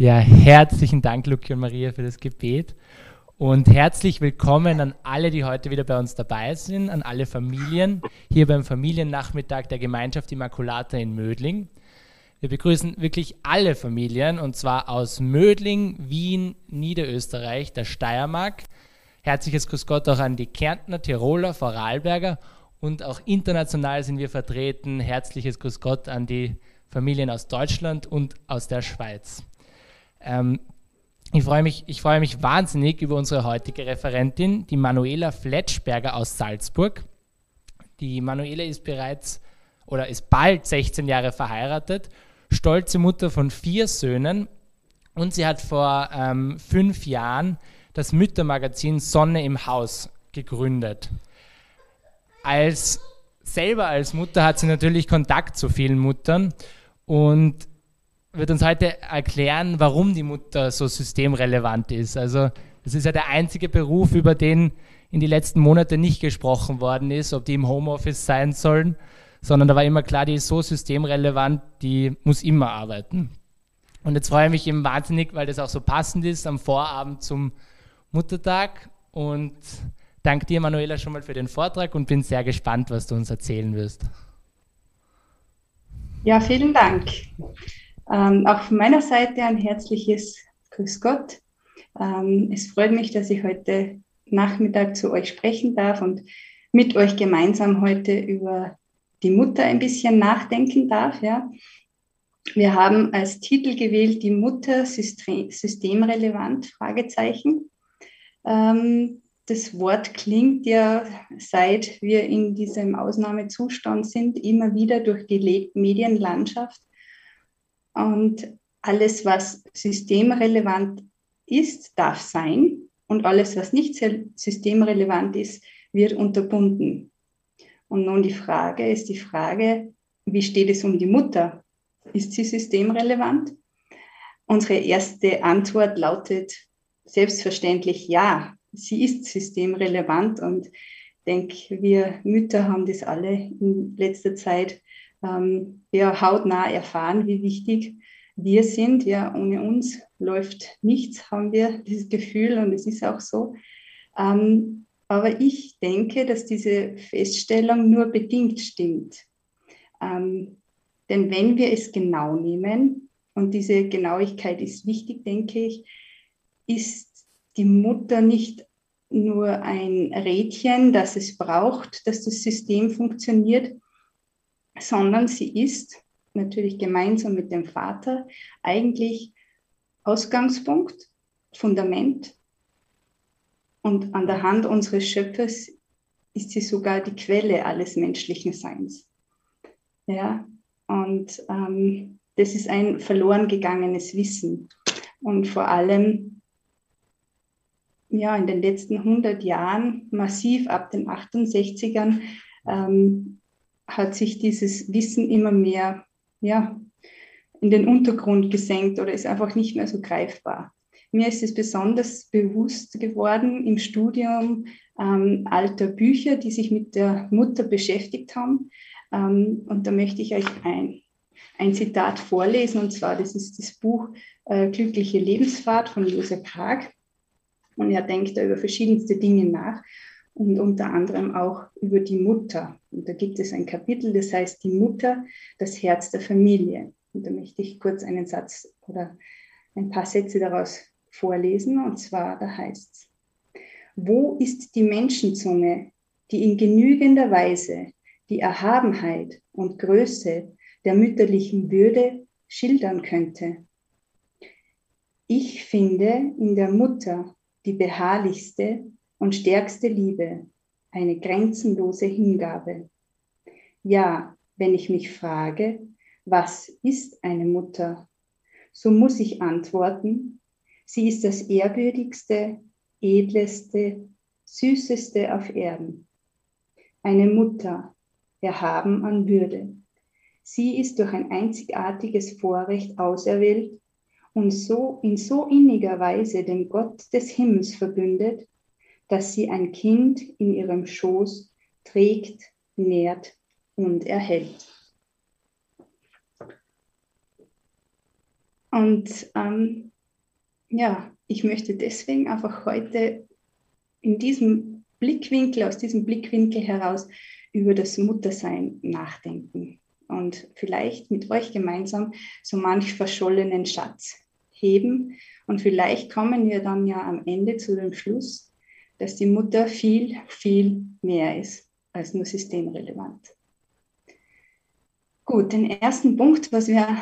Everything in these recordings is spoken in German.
Ja, herzlichen Dank, Luki und Maria, für das Gebet. Und herzlich willkommen an alle, die heute wieder bei uns dabei sind, an alle Familien hier beim Familiennachmittag der Gemeinschaft Immaculata in Mödling. Wir begrüßen wirklich alle Familien und zwar aus Mödling, Wien, Niederösterreich, der Steiermark. Herzliches Grüß Gott auch an die Kärntner, Tiroler, Vorarlberger und auch international sind wir vertreten. Herzliches Grüß Gott an die Familien aus Deutschland und aus der Schweiz. Ähm, ich freue mich, ich mich wahnsinnig über unsere heutige Referentin, die Manuela Fletschberger aus Salzburg. Die Manuela ist bereits oder ist bald 16 Jahre verheiratet stolze Mutter von vier Söhnen und sie hat vor ähm, fünf Jahren das Müttermagazin Sonne im Haus gegründet. Als, selber als Mutter hat sie natürlich Kontakt zu vielen Muttern und wird uns heute erklären, warum die Mutter so systemrelevant ist. Also das ist ja der einzige Beruf, über den in die letzten Monate nicht gesprochen worden ist, ob die im Homeoffice sein sollen sondern da war immer klar, die ist so systemrelevant, die muss immer arbeiten. Und jetzt freue ich mich eben wahnsinnig, weil das auch so passend ist am Vorabend zum Muttertag. Und danke dir, Manuela, schon mal für den Vortrag und bin sehr gespannt, was du uns erzählen wirst. Ja, vielen Dank. Ähm, auch von meiner Seite ein herzliches Grüß Gott. Ähm, es freut mich, dass ich heute Nachmittag zu euch sprechen darf und mit euch gemeinsam heute über die Mutter ein bisschen nachdenken darf. Ja. Wir haben als Titel gewählt, die Mutter systemrelevant, Fragezeichen. Ähm, das Wort klingt ja, seit wir in diesem Ausnahmezustand sind, immer wieder durch die Medienlandschaft. Und alles, was systemrelevant ist, darf sein. Und alles, was nicht systemrelevant ist, wird unterbunden. Und nun die Frage ist die Frage, wie steht es um die Mutter? Ist sie systemrelevant? Unsere erste Antwort lautet selbstverständlich ja, sie ist systemrelevant und ich denke, wir Mütter haben das alle in letzter Zeit ähm, ja, hautnah erfahren, wie wichtig wir sind. Ja, ohne uns läuft nichts, haben wir dieses Gefühl und es ist auch so. Ähm, aber ich denke, dass diese Feststellung nur bedingt stimmt. Ähm, denn wenn wir es genau nehmen, und diese Genauigkeit ist wichtig, denke ich, ist die Mutter nicht nur ein Rädchen, das es braucht, dass das System funktioniert, sondern sie ist natürlich gemeinsam mit dem Vater eigentlich Ausgangspunkt, Fundament und an der Hand unseres Schöpfers ist sie sogar die Quelle alles menschlichen Seins. Ja, und ähm, das ist ein verloren gegangenes Wissen. Und vor allem ja, in den letzten 100 Jahren, massiv ab den 68ern, ähm, hat sich dieses Wissen immer mehr ja, in den Untergrund gesenkt oder ist einfach nicht mehr so greifbar. Mir ist es besonders bewusst geworden im Studium ähm, alter Bücher, die sich mit der Mutter beschäftigt haben. Ähm, und da möchte ich euch ein, ein Zitat vorlesen, und zwar, das ist das Buch äh, Glückliche Lebensfahrt von Josef Krag. Und er denkt da über verschiedenste Dinge nach und unter anderem auch über die Mutter. Und da gibt es ein Kapitel, das heißt Die Mutter, das Herz der Familie. Und da möchte ich kurz einen Satz oder ein paar Sätze daraus vorlesen. Und zwar, da heißt es, wo ist die Menschenzunge, die in genügender Weise die Erhabenheit und Größe der mütterlichen Würde schildern könnte? Ich finde in der Mutter die beharrlichste und stärkste Liebe, eine grenzenlose Hingabe. Ja, wenn ich mich frage, was ist eine Mutter, so muss ich antworten, Sie ist das ehrwürdigste, edleste, süßeste auf Erden. Eine Mutter, erhaben an Würde. Sie ist durch ein einzigartiges Vorrecht auserwählt und so in so inniger Weise dem Gott des Himmels verbündet, dass sie ein Kind in ihrem Schoß trägt, nährt und erhält. Und ähm, ja, ich möchte deswegen einfach heute in diesem Blickwinkel, aus diesem Blickwinkel heraus über das Muttersein nachdenken und vielleicht mit euch gemeinsam so manch verschollenen Schatz heben. Und vielleicht kommen wir dann ja am Ende zu dem Schluss, dass die Mutter viel, viel mehr ist als nur systemrelevant. Gut, den ersten Punkt, was wir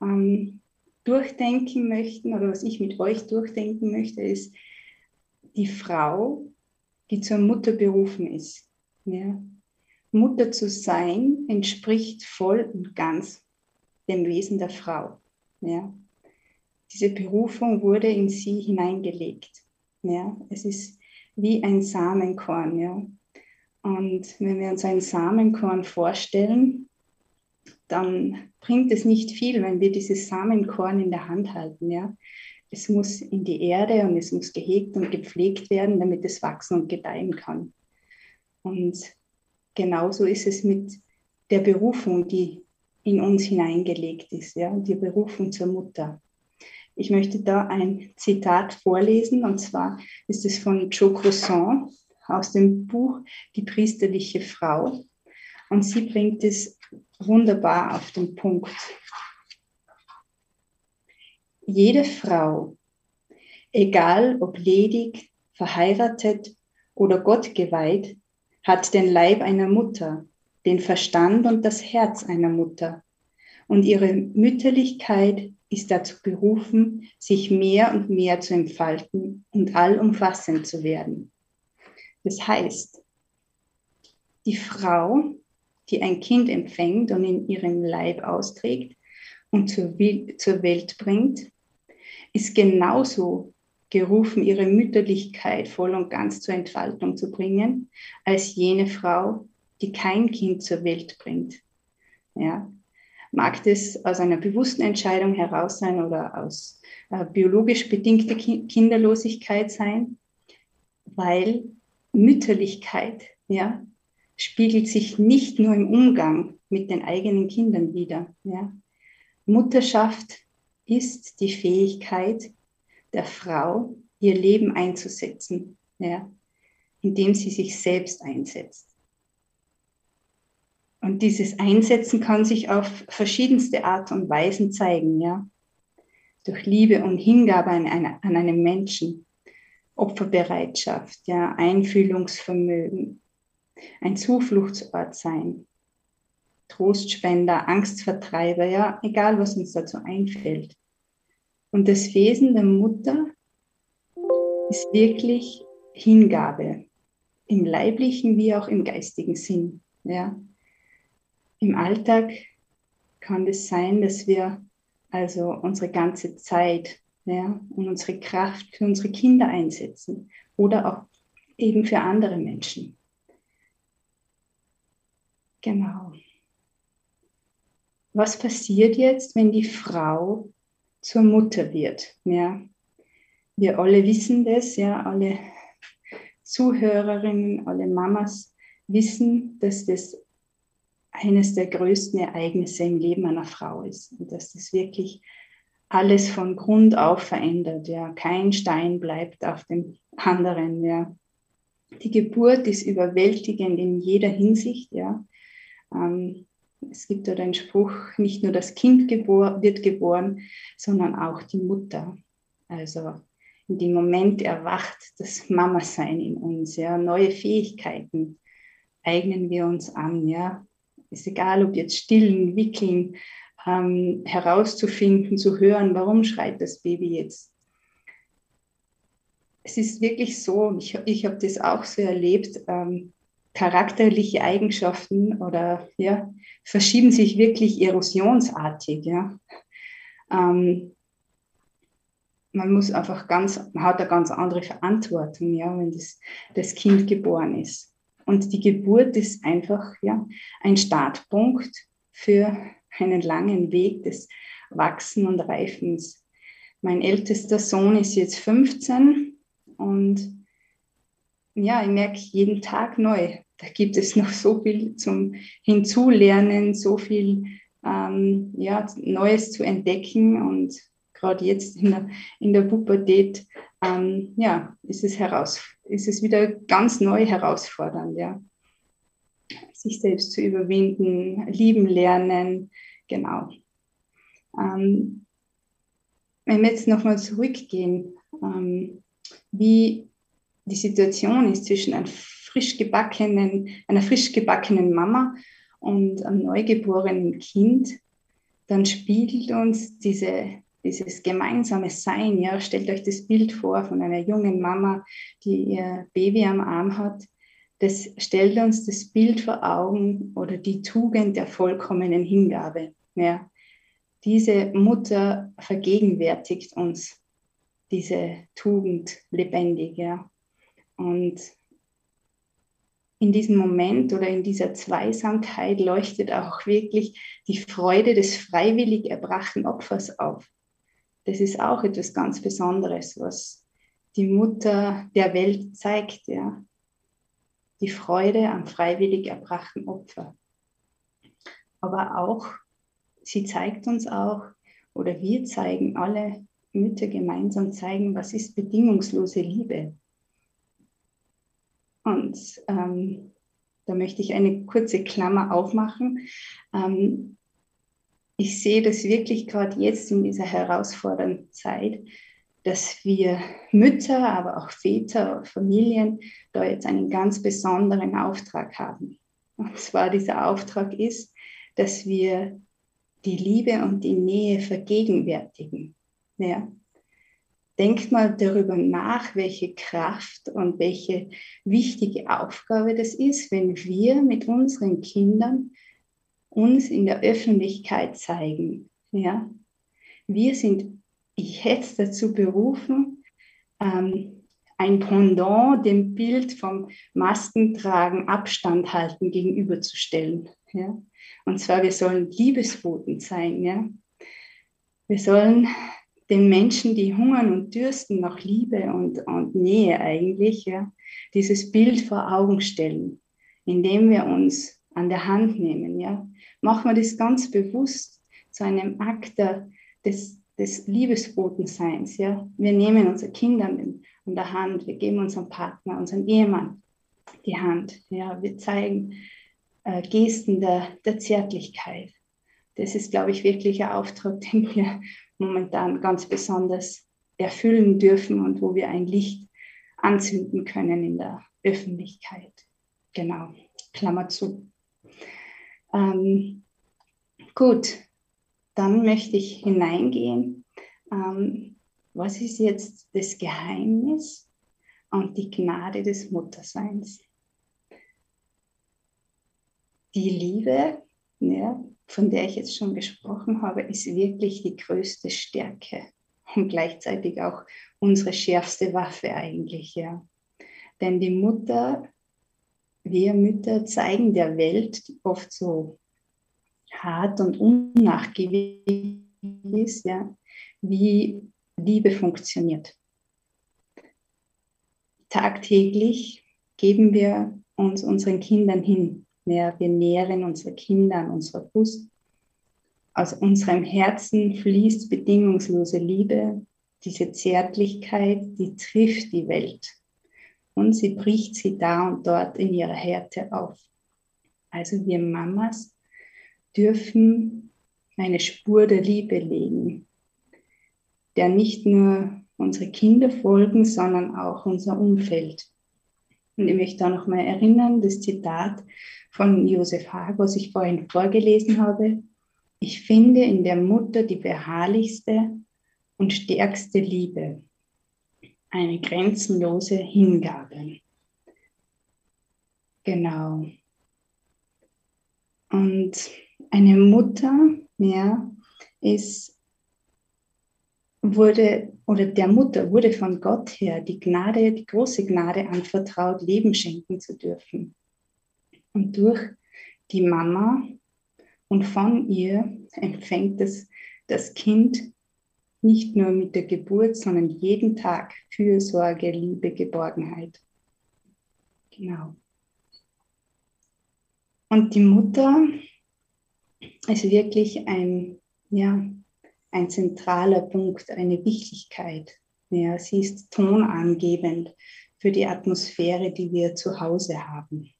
ähm, durchdenken möchten oder was ich mit euch durchdenken möchte, ist die Frau, die zur Mutter berufen ist. Ja. Mutter zu sein entspricht voll und ganz dem Wesen der Frau. Ja. Diese Berufung wurde in sie hineingelegt. Ja. Es ist wie ein Samenkorn. Ja. Und wenn wir uns ein Samenkorn vorstellen, dann bringt es nicht viel, wenn wir dieses Samenkorn in der Hand halten. Ja. Es muss in die Erde und es muss gehegt und gepflegt werden, damit es wachsen und gedeihen kann. Und genauso ist es mit der Berufung, die in uns hineingelegt ist, ja, die Berufung zur Mutter. Ich möchte da ein Zitat vorlesen, und zwar ist es von Joe Croissant aus dem Buch Die priesterliche Frau. Und sie bringt es wunderbar auf den Punkt. Jede Frau, egal ob ledig, verheiratet oder Gott geweiht, hat den Leib einer Mutter, den Verstand und das Herz einer Mutter. Und ihre Mütterlichkeit ist dazu berufen, sich mehr und mehr zu entfalten und allumfassend zu werden. Das heißt, die Frau, die ein Kind empfängt und in ihrem Leib austrägt und zur, Welt bringt, ist genauso gerufen, ihre Mütterlichkeit voll und ganz zur Entfaltung zu bringen, als jene Frau, die kein Kind zur Welt bringt. Ja. Mag das aus einer bewussten Entscheidung heraus sein oder aus äh, biologisch bedingter Ki Kinderlosigkeit sein, weil Mütterlichkeit ja, spiegelt sich nicht nur im Umgang mit den eigenen Kindern wider. Ja. Mutterschaft ist die Fähigkeit, der Frau, ihr Leben einzusetzen, ja, indem sie sich selbst einsetzt. Und dieses Einsetzen kann sich auf verschiedenste Art und Weisen zeigen, ja. Durch Liebe und Hingabe an, eine, an einen Menschen, Opferbereitschaft, ja, Einfühlungsvermögen, ein Zufluchtsort sein, Trostspender, Angstvertreiber, ja, egal was uns dazu einfällt. Und das Wesen der Mutter ist wirklich Hingabe, im leiblichen wie auch im geistigen Sinn. Ja. Im Alltag kann es das sein, dass wir also unsere ganze Zeit ja, und unsere Kraft für unsere Kinder einsetzen oder auch eben für andere Menschen. Genau. Was passiert jetzt, wenn die Frau zur Mutter wird. Ja. Wir alle wissen das, ja, alle Zuhörerinnen, alle Mamas wissen, dass das eines der größten Ereignisse im Leben einer Frau ist und dass das wirklich alles von Grund auf verändert. Ja. Kein Stein bleibt auf dem anderen. Ja. Die Geburt ist überwältigend in jeder Hinsicht. Ja. Ähm, es gibt da den Spruch, nicht nur das Kind gebor wird geboren, sondern auch die Mutter. Also in dem Moment erwacht das Mama-Sein in uns. Ja. Neue Fähigkeiten eignen wir uns an. Ja. Ist egal, ob jetzt stillen, wickeln, ähm, herauszufinden, zu hören, warum schreit das Baby jetzt. Es ist wirklich so, ich, ich habe das auch so erlebt, ähm, charakterliche Eigenschaften oder ja, verschieben sich wirklich erosionsartig. Ja. Ähm, man muss einfach ganz, man hat eine ganz andere Verantwortung, ja, wenn das, das Kind geboren ist. Und die Geburt ist einfach ja, ein Startpunkt für einen langen Weg des Wachsen und Reifens. Mein ältester Sohn ist jetzt 15 und ja, ich merke jeden Tag neu, da gibt es noch so viel zum Hinzulernen, so viel ähm, ja, Neues zu entdecken und gerade jetzt in der, in der Pubertät, ähm, ja, ist es, heraus, ist es wieder ganz neu herausfordernd, ja. Sich selbst zu überwinden, lieben lernen, genau. Ähm, wenn wir jetzt nochmal zurückgehen, ähm, wie die Situation ist zwischen einem frisch gebackenen, einer frisch gebackenen Mama und einem neugeborenen Kind, dann spiegelt uns diese, dieses gemeinsame Sein. Ja, stellt euch das Bild vor von einer jungen Mama, die ihr Baby am Arm hat. Das stellt uns das Bild vor Augen oder die Tugend der vollkommenen Hingabe. Ja. Diese Mutter vergegenwärtigt uns diese Tugend lebendig. Ja. Und in diesem Moment oder in dieser Zweisamkeit leuchtet auch wirklich die Freude des freiwillig erbrachten Opfers auf. Das ist auch etwas ganz Besonderes, was die Mutter der Welt zeigt, ja. Die Freude am freiwillig erbrachten Opfer. Aber auch, sie zeigt uns auch, oder wir zeigen alle Mütter gemeinsam zeigen, was ist bedingungslose Liebe. Und ähm, da möchte ich eine kurze Klammer aufmachen. Ähm, ich sehe das wirklich gerade jetzt in dieser herausfordernden Zeit, dass wir Mütter, aber auch Väter, Familien da jetzt einen ganz besonderen Auftrag haben. Und zwar dieser Auftrag ist, dass wir die Liebe und die Nähe vergegenwärtigen. Ja, Denkt mal darüber nach, welche Kraft und welche wichtige Aufgabe das ist, wenn wir mit unseren Kindern uns in der Öffentlichkeit zeigen. Ja? Wir sind jetzt dazu berufen, ähm, ein Pendant dem Bild vom Maskentragen, Abstand halten gegenüberzustellen. Ja? Und zwar, wir sollen Liebesboten sein. Ja? Wir sollen den Menschen, die hungern und dürsten nach Liebe und, und Nähe eigentlich, ja, dieses Bild vor Augen stellen, indem wir uns an der Hand nehmen. Ja. Machen wir das ganz bewusst zu einem Akt des, des Liebesbotenseins. Ja. Wir nehmen unsere Kinder an der Hand, wir geben unserem Partner, unserem Ehemann die Hand. Ja. Wir zeigen äh, Gesten der, der Zärtlichkeit. Das ist, glaube ich, wirklich ein Auftrag, den wir momentan ganz besonders erfüllen dürfen und wo wir ein Licht anzünden können in der Öffentlichkeit. Genau, Klammer zu. Ähm, gut, dann möchte ich hineingehen. Ähm, was ist jetzt das Geheimnis und die Gnade des Mutterseins? Die Liebe, ja, von der ich jetzt schon gesprochen habe, ist wirklich die größte Stärke und gleichzeitig auch unsere schärfste Waffe eigentlich, ja. Denn die Mutter, wir Mütter zeigen der Welt oft so hart und unnachgiebig ist, ja, wie Liebe funktioniert. Tagtäglich geben wir uns unseren Kindern hin ja, wir nähren unsere Kinder an unserer Brust. Aus unserem Herzen fließt bedingungslose Liebe, diese Zärtlichkeit, die trifft die Welt und sie bricht sie da und dort in ihrer Härte auf. Also wir Mamas dürfen eine Spur der Liebe legen, der nicht nur unsere Kinder folgen, sondern auch unser Umfeld. Und ich möchte da nochmal erinnern, das Zitat von Josef Haag, was ich vorhin vorgelesen habe. Ich finde in der Mutter die beharrlichste und stärkste Liebe, eine grenzenlose Hingabe. Genau. Und eine Mutter, ja, ist, wurde, oder der Mutter wurde von Gott her die Gnade, die große Gnade anvertraut, Leben schenken zu dürfen und durch die Mama und von ihr empfängt es das Kind nicht nur mit der Geburt, sondern jeden Tag Fürsorge, Liebe, Geborgenheit. Genau. Und die Mutter ist wirklich ein, ja, ein zentraler Punkt, eine Wichtigkeit. Ja, sie ist tonangebend für die Atmosphäre, die wir zu Hause haben.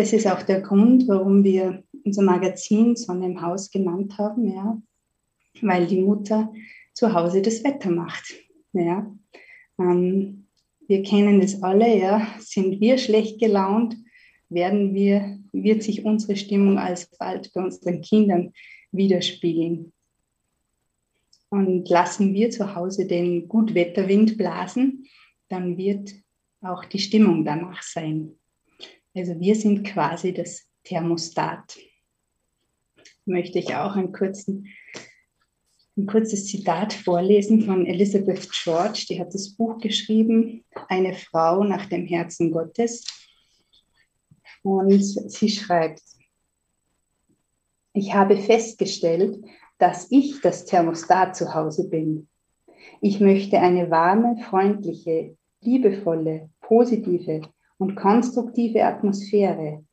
Das ist auch der Grund, warum wir unser Magazin Sonne im Haus genannt haben, ja, weil die Mutter zu Hause das Wetter macht. Ja. Ähm, wir kennen es alle, ja, sind wir schlecht gelaunt, werden wir, wird sich unsere Stimmung alsbald bei unseren Kindern widerspiegeln. Und lassen wir zu Hause den Gutwetterwind blasen, dann wird auch die Stimmung danach sein. Also wir sind quasi das Thermostat. Möchte ich auch einen kurzen, ein kurzes Zitat vorlesen von Elizabeth George. Die hat das Buch geschrieben, Eine Frau nach dem Herzen Gottes. Und sie schreibt, ich habe festgestellt, dass ich das Thermostat zu Hause bin. Ich möchte eine warme, freundliche, liebevolle, positive und konstruktive Atmosphäre.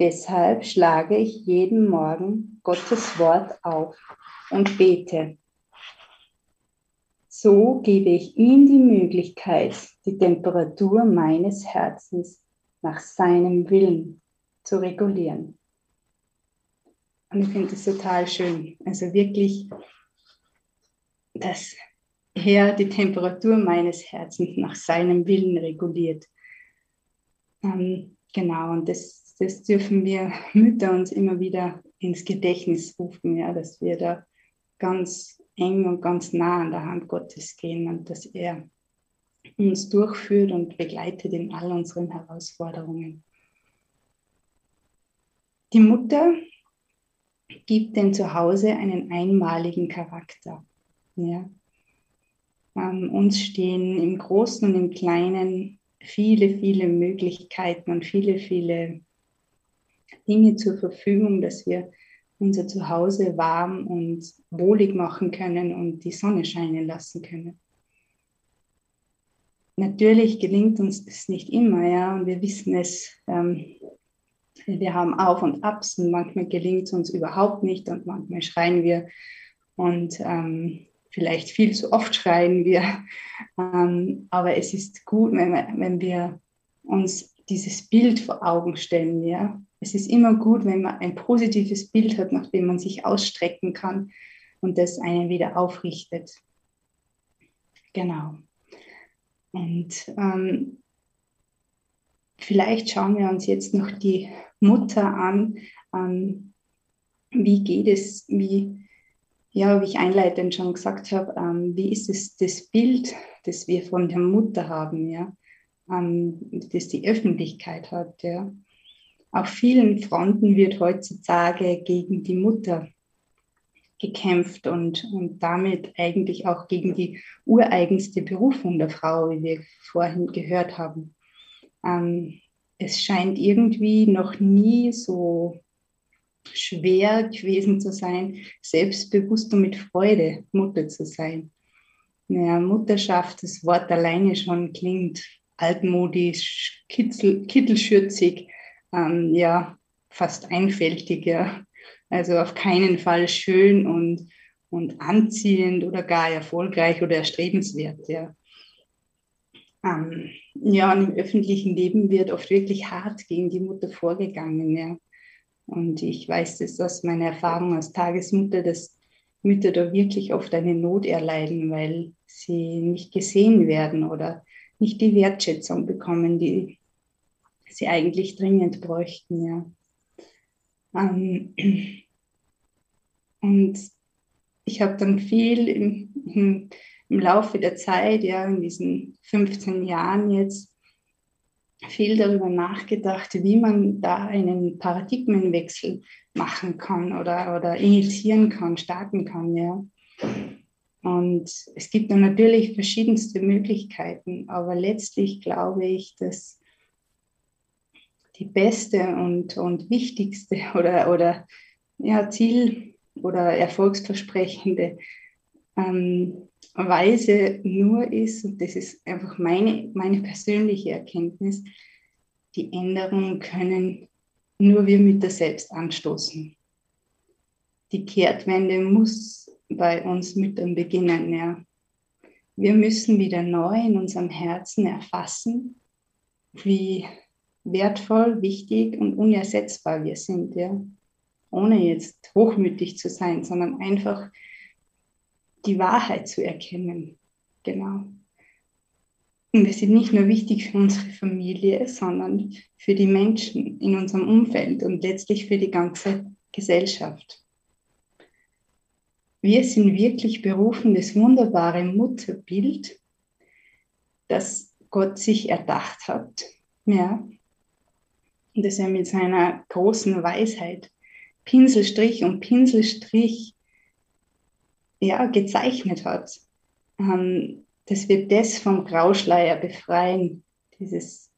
Deshalb schlage ich jeden Morgen Gottes Wort auf und bete. So gebe ich ihm die Möglichkeit, die Temperatur meines Herzens nach seinem Willen zu regulieren. Und ich finde das total schön. Also wirklich, dass er die Temperatur meines Herzens nach seinem Willen reguliert. Ähm, genau, und das, das dürfen wir Mütter uns immer wieder ins Gedächtnis rufen, ja, dass wir da ganz eng und ganz nah an der Hand Gottes gehen und dass er uns durchführt und begleitet in all unseren Herausforderungen. Die Mutter gibt dem Zuhause einen einmaligen Charakter. Ja. Ähm, uns stehen im Großen und im Kleinen viele, viele Möglichkeiten und viele, viele Dinge zur Verfügung, dass wir unser Zuhause warm und wohlig machen können und die Sonne scheinen lassen können. Natürlich gelingt uns das nicht immer, ja, und wir wissen es, ähm, wir haben Auf und Abs und manchmal gelingt es uns überhaupt nicht und manchmal schreien wir und ähm, vielleicht viel zu oft schreien wir. Ähm, aber es ist gut, wenn wir, wenn wir uns dieses Bild vor Augen stellen. Ja? Es ist immer gut, wenn man ein positives Bild hat, nach dem man sich ausstrecken kann und das einen wieder aufrichtet. Genau. Und ähm, vielleicht schauen wir uns jetzt noch die Mutter an. Ähm, wie geht es, wie, ja, wie ich einleitend schon gesagt habe, ähm, wie ist es das Bild, das wir von der Mutter haben, ja, ähm, das die Öffentlichkeit hat, ja. Auf vielen Fronten wird heutzutage gegen die Mutter gekämpft und, und damit eigentlich auch gegen die ureigenste Berufung der Frau, wie wir vorhin gehört haben. Ähm, es scheint irgendwie noch nie so schwer gewesen zu sein, selbstbewusst und mit Freude Mutter zu sein. Ja, Mutterschaft, das Wort alleine schon klingt altmodisch, kitzel, kittelschürzig, ähm, ja, fast einfältig, ja. Also auf keinen Fall schön und, und anziehend oder gar erfolgreich oder erstrebenswert. Ja. Ähm, ja, und im öffentlichen Leben wird oft wirklich hart gegen die Mutter vorgegangen. Ja. Und ich weiß das aus meiner Erfahrung als Tagesmutter, dass Mütter da wirklich oft eine Not erleiden, weil sie nicht gesehen werden oder nicht die Wertschätzung bekommen, die sie eigentlich dringend bräuchten. Ja. Ähm, und ich habe dann viel im, im, im, Laufe der Zeit, ja, in diesen 15 Jahren jetzt, viel darüber nachgedacht, wie man da einen Paradigmenwechsel machen kann oder, oder initiieren kann, starten kann. Ja. Und es gibt dann natürlich verschiedenste Möglichkeiten, aber letztlich glaube ich, dass die beste und, und wichtigste oder, oder ja, Ziel oder erfolgsversprechende ähm, Weise nur ist, und das ist einfach meine, meine persönliche Erkenntnis, die Änderungen können nur wir Mütter selbst anstoßen. Die Kehrtwende muss bei uns Müttern beginnen. Ja. Wir müssen wieder neu in unserem Herzen erfassen, wie wertvoll, wichtig und unersetzbar wir sind. Ja. Ohne jetzt hochmütig zu sein, sondern einfach die Wahrheit zu erkennen. Genau. Und wir sind nicht nur wichtig für unsere Familie, sondern für die Menschen in unserem Umfeld und letztlich für die ganze Gesellschaft. Wir sind wirklich berufen, das wunderbare Mutterbild, das Gott sich erdacht hat, ja, und das er mit seiner großen Weisheit Pinselstrich um Pinselstrich ja, gezeichnet hat. Ähm, dass wir das vom Grauschleier befreien, dieses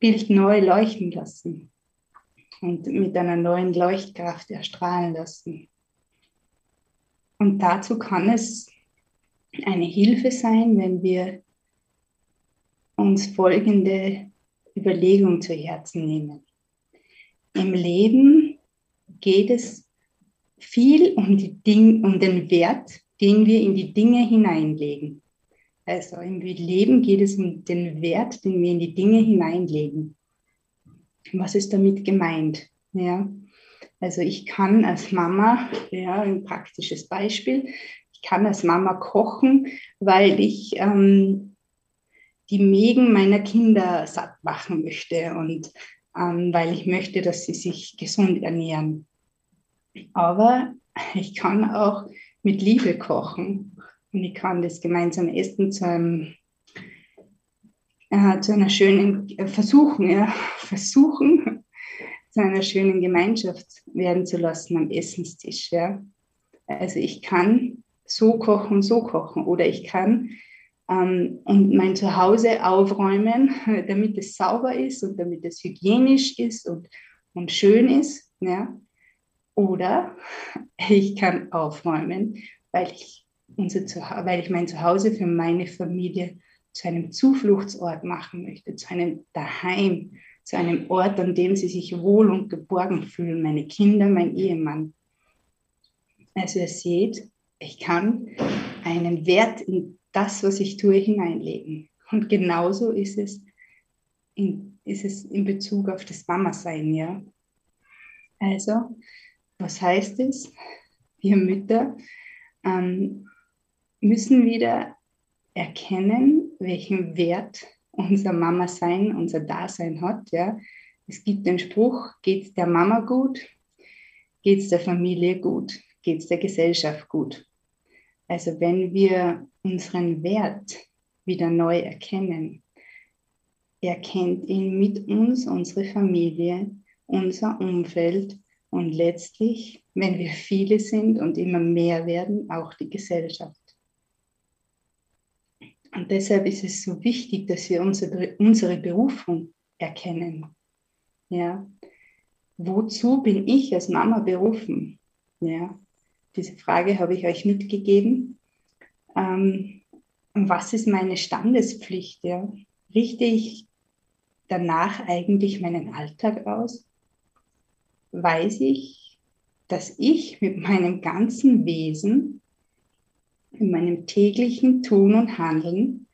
Bild neu leuchten lassen und mit einer neuen Leuchtkraft erstrahlen lassen. Und dazu kann es eine Hilfe sein, wenn wir uns folgende Überlegung zu Herzen nehmen. Im Leben geht es viel um, die Ding, um den Wert, den wir in die Dinge hineinlegen. Also im Leben geht es um den Wert, den wir in die Dinge hineinlegen. Was ist damit gemeint? Ja, also ich kann als Mama, ja, ein praktisches Beispiel, ich kann als Mama kochen, weil ich ähm, die Mägen meiner Kinder satt machen möchte und ähm, weil ich möchte, dass sie sich gesund ernähren. Aber ich kann auch mit Liebe kochen und ich kann das gemeinsam essen zu einem äh, zu einer schönen, äh, versuchen, ja, versuchen, zu einer schönen Gemeinschaft werden zu lassen am Essenstisch. Ja. Also ich kann so kochen, so kochen oder ich kann ähm, und mein Zuhause aufräumen, damit es sauber ist und damit es hygienisch ist und, und schön ist. Ja. Oder ich kann aufräumen, weil ich unser weil ich mein Zuhause für meine Familie zu einem Zufluchtsort machen möchte, zu einem Daheim, zu einem Ort, an dem sie sich wohl und geborgen fühlen, meine Kinder, mein Ehemann. Also ihr seht, ich kann einen Wert in das, was ich tue, hineinlegen. Und genauso ist es in, ist es in Bezug auf das Mama-Sein, ja. Also, was heißt es? Wir Mütter ähm, müssen wieder erkennen, welchen Wert unser Mama-Sein, unser Dasein hat. Ja. Es gibt den Spruch, geht es der Mama gut, geht es der Familie gut, geht es der Gesellschaft gut. Also wenn wir unseren Wert wieder neu erkennen, erkennt ihn mit uns unsere Familie, unser Umfeld und letztlich, wenn wir viele sind und immer mehr werden, auch die Gesellschaft. Und deshalb ist es so wichtig, dass wir unsere, unsere Berufung erkennen. Ja. Wozu bin ich als Mama berufen? Ja. Diese Frage habe ich euch mitgegeben. Ähm, was ist meine Standespflicht? Ja? Richte ich danach eigentlich meinen Alltag aus? Weiß ich, dass ich mit meinem ganzen Wesen in meinem täglichen Tun und Handeln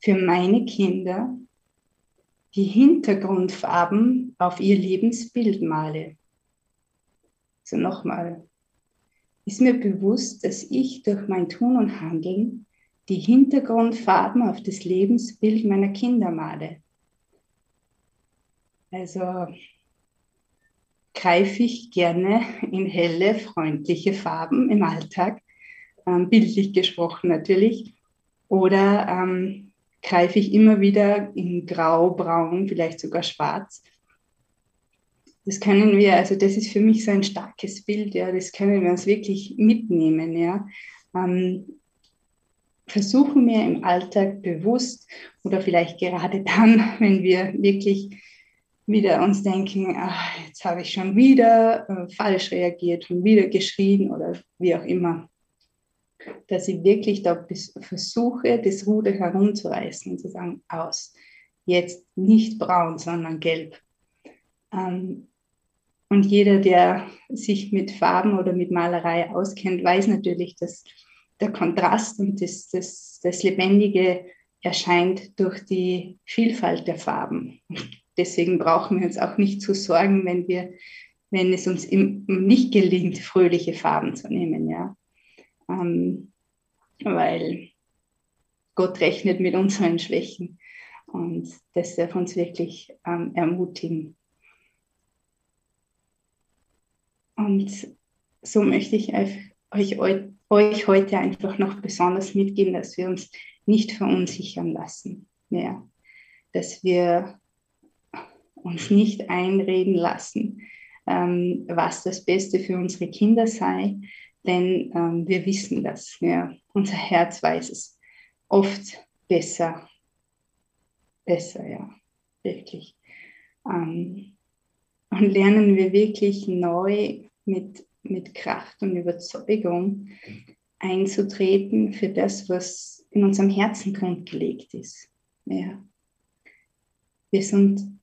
für meine Kinder die Hintergrundfarben auf ihr Lebensbild male. So nochmal, ist mir bewusst, dass ich durch mein Tun und Handeln die Hintergrundfarben auf das Lebensbild meiner Kinder male. Also greife ich gerne in helle, freundliche Farben im Alltag ähm, bildlich gesprochen natürlich. Oder ähm, greife ich immer wieder in Grau, Braun, vielleicht sogar Schwarz. Das können wir, also das ist für mich so ein starkes Bild, ja, das können wir uns wirklich mitnehmen, ja. Ähm, versuchen wir im Alltag bewusst oder vielleicht gerade dann, wenn wir wirklich wieder uns denken, ach, jetzt habe ich schon wieder äh, falsch reagiert, schon wieder geschrien oder wie auch immer, dass ich wirklich da versuche, das Ruder herumzureißen und zu sagen, aus. Jetzt nicht braun, sondern gelb. Ähm, Und jeder, der sich mit Farben oder mit Malerei auskennt, weiß natürlich, dass der Kontrast und das, das, das Lebendige erscheint durch die Vielfalt der Farben. Deswegen brauchen wir uns auch nicht zu sorgen, wenn, wir, wenn es uns nicht gelingt, fröhliche Farben zu nehmen. Ja? Ähm, weil Gott rechnet mit unseren Schwächen und das darf uns wirklich ähm, ermutigen. Und so möchte ich euch, euch heute einfach noch besonders mitgeben, dass wir uns nicht verunsichern lassen mehr, dass wir uns nicht einreden lassen, ähm, was das Beste für unsere Kinder sei, denn ähm, wir wissen das. Ja. Unser Herz weiß es oft besser. Besser, ja, wirklich. Ähm, und lernen wir wirklich neu mit, mit Kraft und Überzeugung einzutreten für das, was in unserem Herzen grundgelegt ist. Ja. Wir sind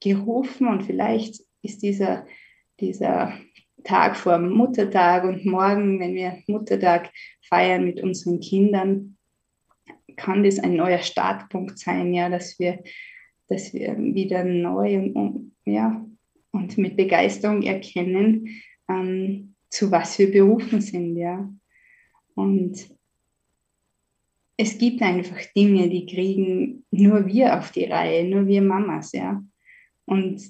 gerufen und vielleicht ist dieser, dieser Tag vor Muttertag und morgen, wenn wir Muttertag feiern mit unseren Kindern, kann das ein neuer Startpunkt sein, ja, dass wir, dass wir wieder neu und, ja, und mit Begeisterung erkennen, ähm, zu was wir berufen sind, ja. Und es gibt einfach Dinge, die kriegen nur wir auf die Reihe, nur wir Mamas, ja. Und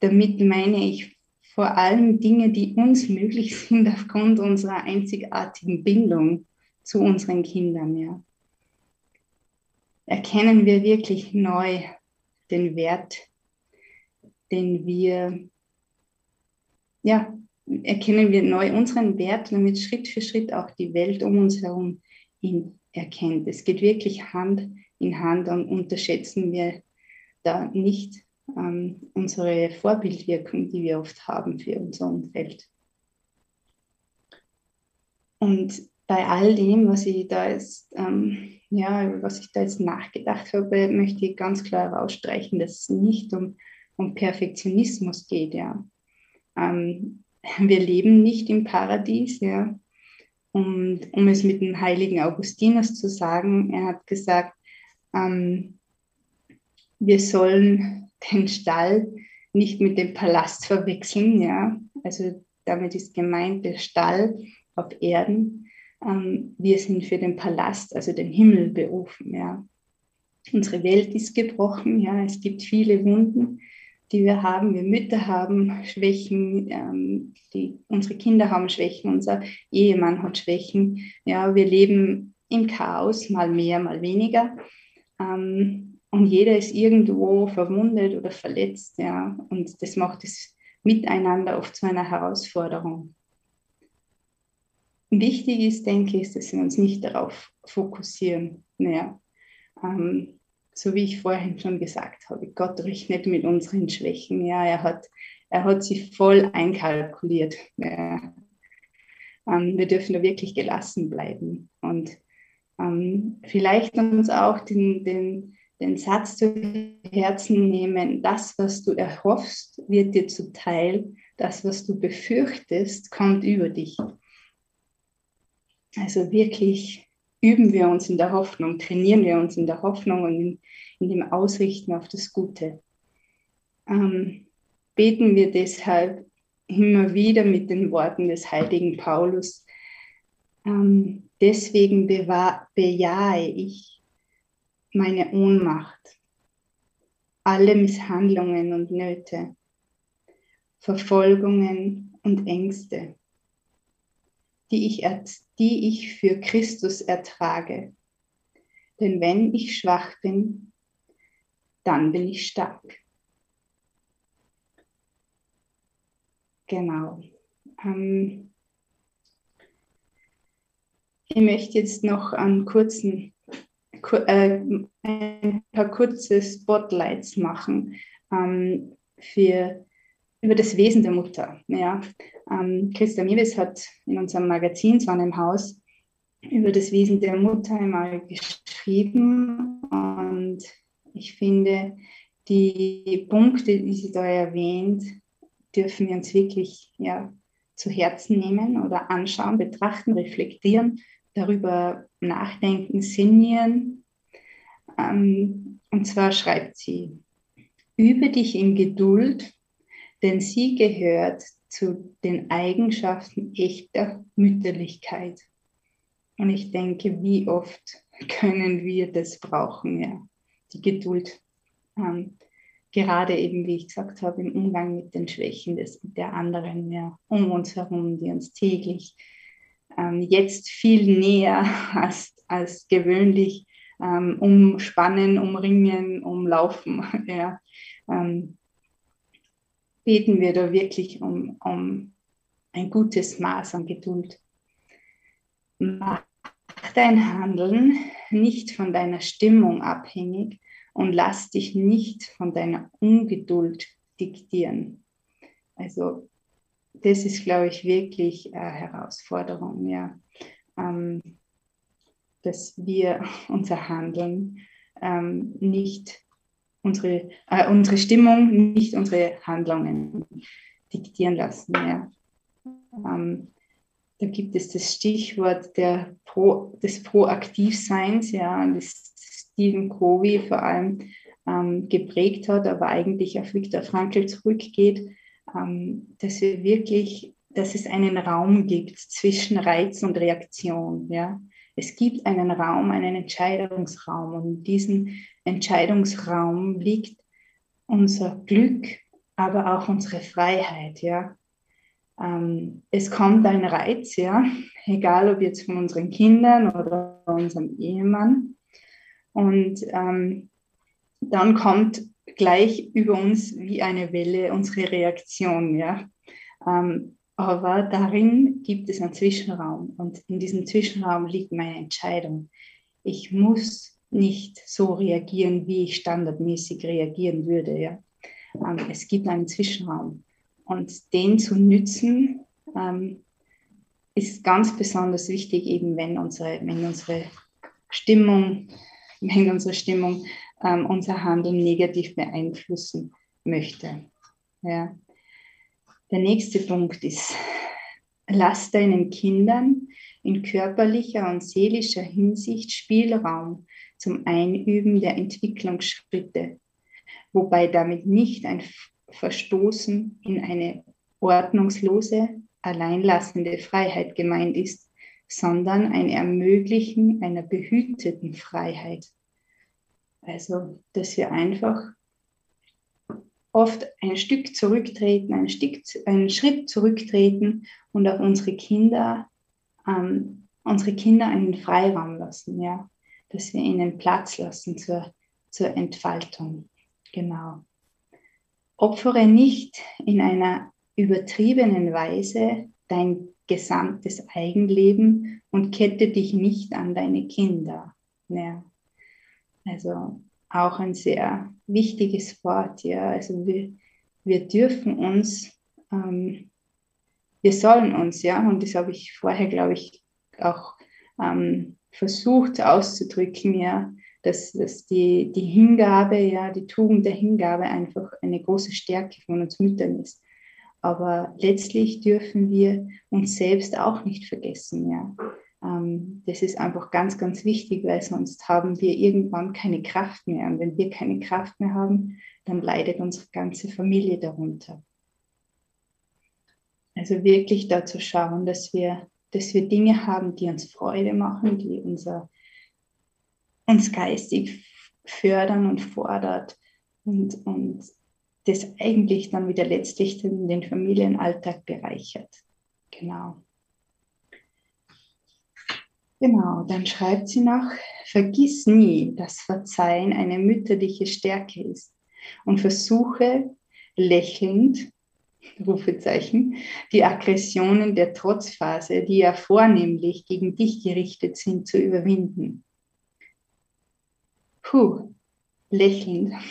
damit meine ich vor allem Dinge, die uns möglich sind aufgrund unserer einzigartigen Bindung zu unseren Kindern, ja. Erkennen wir wirklich neu den Wert den wir, ja, erkennen wir neu unseren Wert, damit Schritt für Schritt auch die Welt um uns herum ihn erkennt. Es geht wirklich Hand in Hand und unterschätzen wir da nicht ähm, unsere Vorbildwirkung, die wir oft haben für unser Umfeld. Und bei all dem, was ich da jetzt, ähm, ja, was ich da jetzt nachgedacht habe, möchte ich ganz klar herausstreichen, dass es nicht um um Perfektionismus geht, ja. Ähm, wir leben nicht im Paradies, ja. Und um es mit dem heiligen Augustinus zu sagen, er hat gesagt, ähm, wir sollen den Stall nicht mit dem Palast verwechseln, ja. Also damit ist gemeint der Stall auf Erden. Ähm, wir sind für den Palast, also den Himmel berufen, ja. Unsere Welt ist gebrochen, ja. Es gibt viele Wunden die wir haben. Wir Mütter haben Schwächen, ähm, die, unsere Kinder haben Schwächen, unser Ehemann hat Schwächen. Ja, wir leben im Chaos, mal mehr, mal weniger. Ähm, und jeder ist irgendwo verwundet oder verletzt. Ja, und das macht das Miteinander oft zu einer Herausforderung. Wichtig ist, denke ich, dass wir uns nicht darauf fokussieren. Naja, ähm, so wie ich vorhin schon gesagt habe, Gott rechnet mit unseren Schwächen. Ja, er hat, er hat sie voll einkalkuliert. Ja. Ähm, wir dürfen da wirklich gelassen bleiben und ähm, vielleicht uns auch den, den, den Satz zu Herzen nehmen, das, was du erhoffst, wird dir zuteil, das, was du befürchtest, kommt über dich. Also wirklich üben wir uns in der Hoffnung, trainieren wir uns in der Hoffnung und in, in dem Ausrichten auf das Gute. Ähm, beten wir deshalb immer wieder mit den Worten des heiligen Paulus. Ähm, deswegen bejahe ich meine Ohnmacht, alle Misshandlungen und Nöte, Verfolgungen und Ängste die ich, die ich für Christus ertrage. Denn wenn ich schwach bin, dann bin ich stark. Genau. Ähm, ich möchte jetzt noch einen kurzen, äh, ein paar kurze Spotlights machen ähm, für über das Wesen der Mutter. Ja. Ähm, Christa Miewes hat in unserem Magazin Sonne im Haus über das Wesen der Mutter einmal geschrieben und ich finde, die Punkte, die sie da erwähnt, dürfen wir uns wirklich ja, zu Herzen nehmen oder anschauen, betrachten, reflektieren, darüber nachdenken, sinnieren. Ähm, und zwar schreibt sie, übe dich in Geduld, denn sie gehört zu den Eigenschaften echter Mütterlichkeit. Und ich denke, wie oft können wir das brauchen, ja, die Geduld. Ähm, gerade eben, wie ich gesagt habe, im Umgang mit den Schwächen des, der anderen ja, um uns herum, die uns täglich ähm, jetzt viel näher als, als gewöhnlich ähm, umspannen, umringen, umlaufen. Ja. Ähm, beten wir da wirklich um, um ein gutes Maß an Geduld. Mach dein Handeln nicht von deiner Stimmung abhängig, und lass dich nicht von deiner Ungeduld diktieren. Also das ist, glaube ich, wirklich eine Herausforderung, ja, ähm, dass wir unser Handeln ähm, nicht, unsere, äh, unsere Stimmung, nicht unsere Handlungen diktieren lassen. Ja. Ähm, da gibt es das Stichwort der Pro, des Proaktivseins, ja, das Stephen Covey vor allem ähm, geprägt hat, aber eigentlich auf Viktor Frankl zurückgeht, dass wir wirklich, dass es einen Raum gibt zwischen Reiz und Reaktion. Ja? Es gibt einen Raum, einen Entscheidungsraum und in diesem Entscheidungsraum liegt unser Glück, aber auch unsere Freiheit. Ja? Ähm, es kommt ein Reiz, ja, egal ob jetzt von unseren Kindern oder unserem Ehemann. Und ähm, dann kommt gleich über uns wie eine Welle unsere Reaktion. Ja? Ähm, aber darin gibt es einen Zwischenraum und in diesem Zwischenraum liegt meine Entscheidung. Ich muss nicht so reagieren, wie ich standardmäßig reagieren würde. Ja? Ähm, es gibt einen Zwischenraum und den zu nützen ähm, ist ganz besonders wichtig, eben wenn unsere, wenn unsere Stimmung wenn unsere Stimmung ähm, unser Handeln negativ beeinflussen möchte. Ja. Der nächste Punkt ist, lass deinen Kindern in körperlicher und seelischer Hinsicht Spielraum zum Einüben der Entwicklungsschritte, wobei damit nicht ein Verstoßen in eine ordnungslose, alleinlassende Freiheit gemeint ist, sondern ein Ermöglichen einer behüteten Freiheit. Also, dass wir einfach oft ein Stück zurücktreten, ein Stück, einen Schritt zurücktreten und auf unsere Kinder, ähm, unsere Kinder einen Freiraum lassen, ja, dass wir ihnen Platz lassen zur, zur Entfaltung. Genau. Opfere nicht in einer übertriebenen Weise dein gesamtes Eigenleben und kette dich nicht an deine Kinder. Ja. Also auch ein sehr wichtiges Wort. Ja. Also wir, wir dürfen uns, ähm, wir sollen uns, ja, und das habe ich vorher, glaube ich, auch ähm, versucht auszudrücken, ja, dass, dass die, die Hingabe, ja, die Tugend der Hingabe einfach eine große Stärke von uns Müttern ist. Aber letztlich dürfen wir uns selbst auch nicht vergessen. Ja. Ähm, das ist einfach ganz, ganz wichtig, weil sonst haben wir irgendwann keine Kraft mehr. Und wenn wir keine Kraft mehr haben, dann leidet unsere ganze Familie darunter. Also wirklich dazu schauen, dass wir, dass wir Dinge haben, die uns Freude machen, die unser, uns geistig fördern und fordert und, und das eigentlich dann wieder letztlich den, den Familienalltag bereichert. Genau. Genau, dann schreibt sie noch, vergiss nie, dass Verzeihen eine mütterliche Stärke ist und versuche lächelnd, Rufezeichen, die Aggressionen der Trotzphase, die ja vornehmlich gegen dich gerichtet sind, zu überwinden. Puh, lächelnd.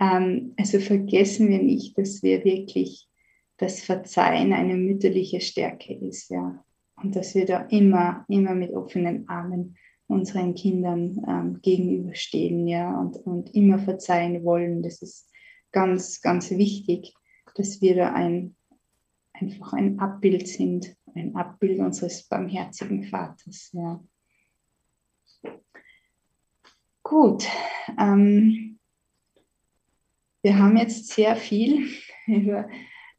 Ähm, also vergessen wir nicht, dass wir wirklich das Verzeihen eine mütterliche Stärke ist, ja. Und dass wir da immer, immer mit offenen Armen unseren Kindern ähm, gegenüberstehen, ja, und, und immer verzeihen wollen. Das ist ganz, ganz wichtig, dass wir da ein, einfach ein Abbild sind, ein Abbild unseres barmherzigen Vaters. Ja. Gut, ähm, wir haben jetzt sehr viel über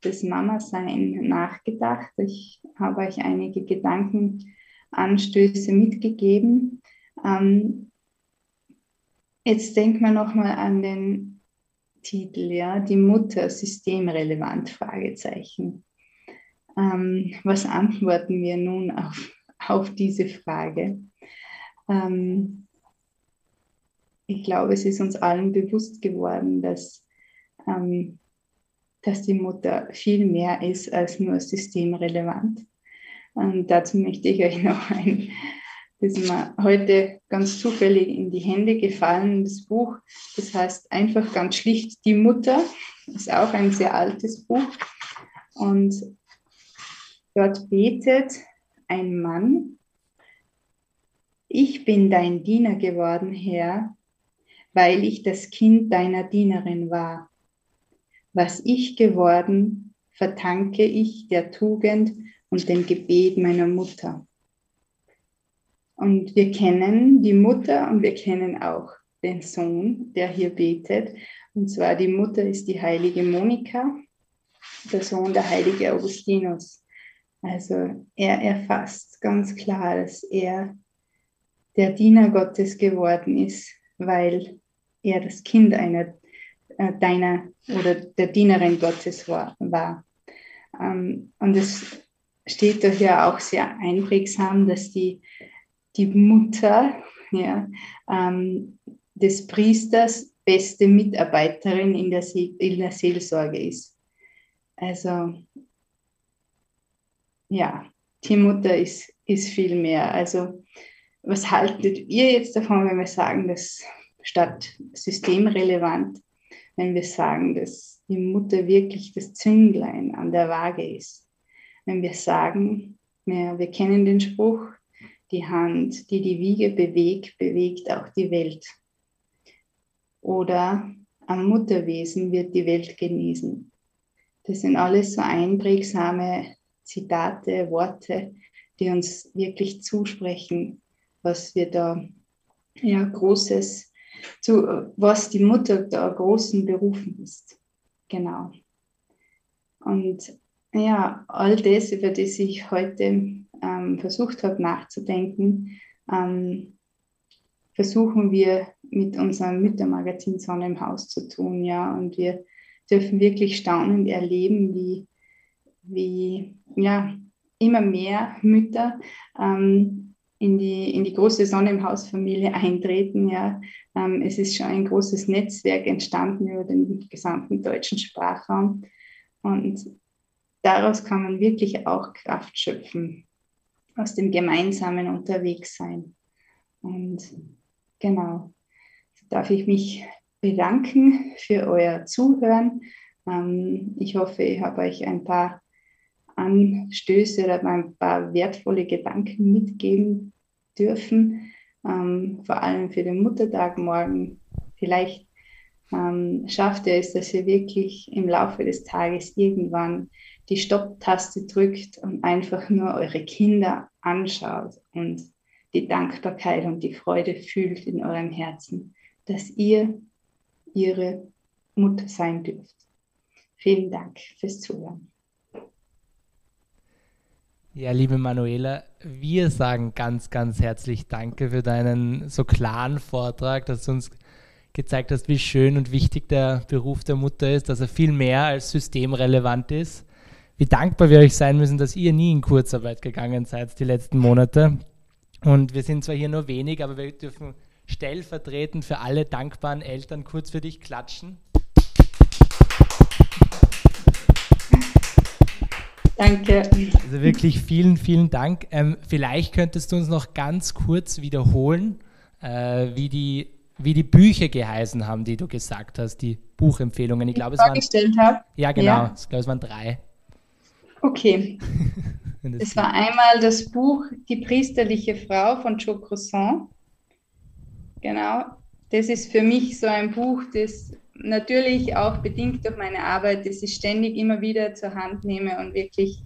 das Mama-Sein nachgedacht. Ich habe euch einige Gedankenanstöße mitgegeben. Ähm, jetzt denken wir nochmal an den Titel, ja, die Mutter systemrelevant, Fragezeichen. Ähm, was antworten wir nun auf, auf diese Frage? Ähm, ich glaube, es ist uns allen bewusst geworden, dass ähm, dass die Mutter viel mehr ist als nur systemrelevant. Und dazu möchte ich euch noch ein, das ist mir heute ganz zufällig in die Hände gefallen, das Buch, das heißt einfach ganz schlicht Die Mutter, ist auch ein sehr altes Buch. Und dort betet ein Mann, ich bin dein Diener geworden, Herr, weil ich das Kind deiner Dienerin war. Was ich geworden, verdanke ich der Tugend und dem Gebet meiner Mutter. Und wir kennen die Mutter und wir kennen auch den Sohn, der hier betet. Und zwar die Mutter ist die heilige Monika, der Sohn der heilige Augustinus. Also er erfasst ganz klar, dass er der Diener Gottes geworden ist, weil er das Kind einer deiner oder der Dienerin Gottes war. war. Ähm, und es steht doch ja auch sehr einprägsam, dass die, die Mutter ja, ähm, des Priesters beste Mitarbeiterin in der, in der Seelsorge ist. Also ja, die Mutter ist, ist viel mehr. Also was haltet ihr jetzt davon, wenn wir sagen, dass statt systemrelevant wenn wir sagen, dass die Mutter wirklich das Zünglein an der Waage ist. Wenn wir sagen, ja, wir kennen den Spruch, die Hand, die die Wiege bewegt, bewegt auch die Welt. Oder am Mutterwesen wird die Welt genießen. Das sind alles so einprägsame Zitate, Worte, die uns wirklich zusprechen, was wir da ja, Großes zu was die Mutter der großen berufen ist. Genau. Und ja, all das, über das ich heute ähm, versucht habe nachzudenken, ähm, versuchen wir mit unserem Müttermagazin Sonne im Haus zu tun, ja. Und wir dürfen wirklich staunend erleben, wie, wie ja, immer mehr Mütter ähm, in die, in die große Sonne im Haus-Familie eintreten. Ja. Ähm, es ist schon ein großes Netzwerk entstanden über den gesamten deutschen Sprachraum. Und daraus kann man wirklich auch Kraft schöpfen, aus dem gemeinsamen Unterwegssein. Und genau, darf ich mich bedanken für euer Zuhören. Ähm, ich hoffe, ich habe euch ein paar Anstöße oder ein paar wertvolle Gedanken mitgeben dürfen, ähm, vor allem für den Muttertag morgen. Vielleicht ähm, schafft ihr es, dass ihr wirklich im Laufe des Tages irgendwann die Stopptaste drückt und einfach nur eure Kinder anschaut und die Dankbarkeit und die Freude fühlt in eurem Herzen, dass ihr ihre Mutter sein dürft. Vielen Dank fürs Zuhören. Ja, liebe Manuela, wir sagen ganz, ganz herzlich Danke für deinen so klaren Vortrag, dass du uns gezeigt hast, wie schön und wichtig der Beruf der Mutter ist, dass er viel mehr als systemrelevant ist. Wie dankbar wir euch sein müssen, dass ihr nie in Kurzarbeit gegangen seid die letzten Monate. Und wir sind zwar hier nur wenig, aber wir dürfen stellvertretend für alle dankbaren Eltern kurz für dich klatschen. Danke. Also wirklich vielen, vielen Dank. Ähm, vielleicht könntest du uns noch ganz kurz wiederholen, äh, wie, die, wie die Bücher geheißen haben, die du gesagt hast, die Buchempfehlungen. Ich glaube, es waren. Habe. Ja, genau. Ja. Ich glaube, es waren drei. Okay. es war einmal das Buch Die priesterliche Frau von Joe Croissant. Genau. Das ist für mich so ein Buch, das natürlich auch bedingt durch meine Arbeit, dass ich ständig immer wieder zur Hand nehme und wirklich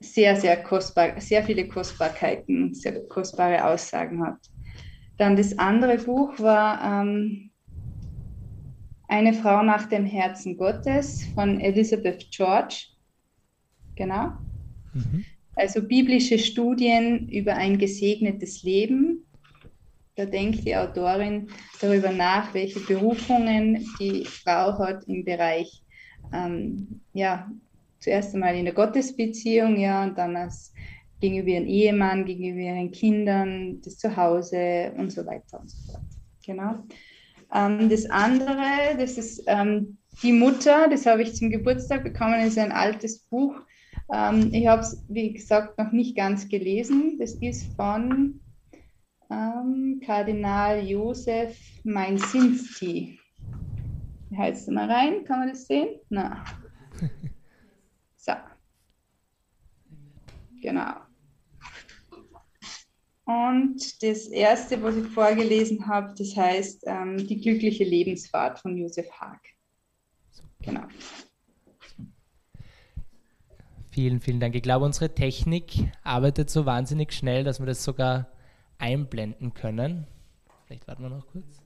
sehr, sehr kostbar, sehr viele Kostbarkeiten, sehr kostbare Aussagen hat. Dann das andere Buch war ähm, Eine Frau nach dem Herzen Gottes von Elizabeth George. Genau. Mhm. Also biblische Studien über ein gesegnetes Leben. Da denkt die Autorin darüber nach, welche Berufungen die Frau hat im Bereich ähm, ja, zuerst einmal in der Gottesbeziehung, ja, und dann als gegenüber ihren Ehemann, gegenüber ihren Kindern, das Zuhause und so weiter und so fort. Genau. Ähm, das andere, das ist ähm, Die Mutter, das habe ich zum Geburtstag bekommen, das ist ein altes Buch. Ähm, ich habe es, wie gesagt, noch nicht ganz gelesen. Das ist von ähm, Kardinal Josef heißt es mal rein? Kann man das sehen? Na. So. Genau. Und das erste, was ich vorgelesen habe, das heißt ähm, Die glückliche Lebensfahrt von Josef Haag. Genau. Vielen, vielen Dank. Ich glaube, unsere Technik arbeitet so wahnsinnig schnell, dass wir das sogar einblenden können. Vielleicht warten wir noch kurz.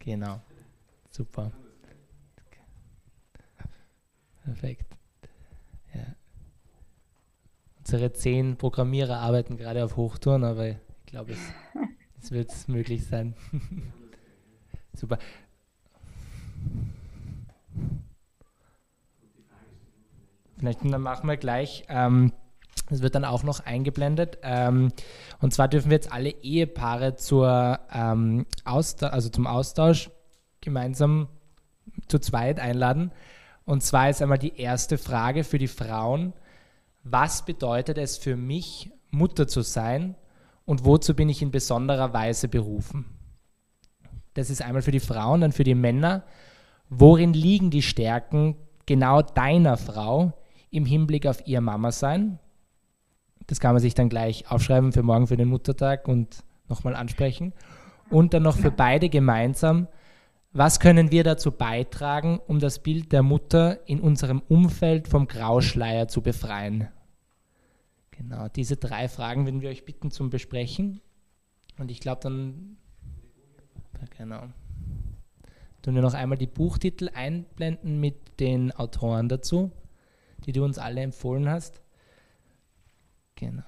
Genau. Super. Perfekt. Ja. Unsere zehn Programmierer arbeiten gerade auf Hochtouren, aber ich glaube, es, es wird möglich sein. Super. Vielleicht machen wir gleich ähm, das wird dann auch noch eingeblendet. Ähm, und zwar dürfen wir jetzt alle Ehepaare zur, ähm, also zum Austausch gemeinsam zu zweit einladen. Und zwar ist einmal die erste Frage für die Frauen. Was bedeutet es für mich, Mutter zu sein und wozu bin ich in besonderer Weise berufen? Das ist einmal für die Frauen, dann für die Männer. Worin liegen die Stärken genau deiner Frau im Hinblick auf ihr Mama sein? Das kann man sich dann gleich aufschreiben für morgen für den Muttertag und nochmal ansprechen. Und dann noch für beide gemeinsam, was können wir dazu beitragen, um das Bild der Mutter in unserem Umfeld vom Grauschleier zu befreien? Genau, diese drei Fragen würden wir euch bitten zum Besprechen. Und ich glaube dann, genau, tun wir noch einmal die Buchtitel einblenden mit den Autoren dazu, die du uns alle empfohlen hast. Genau.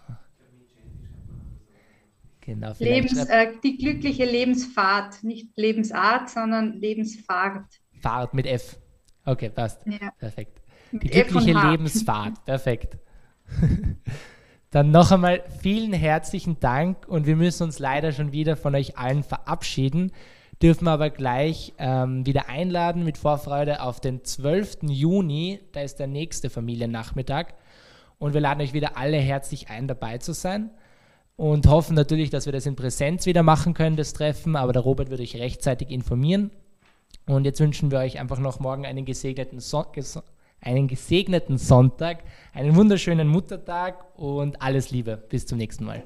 Genau, Lebens, äh, die glückliche Lebensfahrt, nicht Lebensart, sondern Lebensfahrt. Fahrt mit F. Okay, passt. Ja. Perfekt. Die glückliche Lebensfahrt. Perfekt. Dann noch einmal vielen herzlichen Dank und wir müssen uns leider schon wieder von euch allen verabschieden, dürfen aber gleich ähm, wieder einladen mit Vorfreude auf den 12. Juni, da ist der nächste Familiennachmittag. Und wir laden euch wieder alle herzlich ein, dabei zu sein. Und hoffen natürlich, dass wir das in Präsenz wieder machen können, das Treffen. Aber der Robert wird euch rechtzeitig informieren. Und jetzt wünschen wir euch einfach noch morgen einen gesegneten, so einen gesegneten Sonntag, einen wunderschönen Muttertag und alles Liebe. Bis zum nächsten Mal.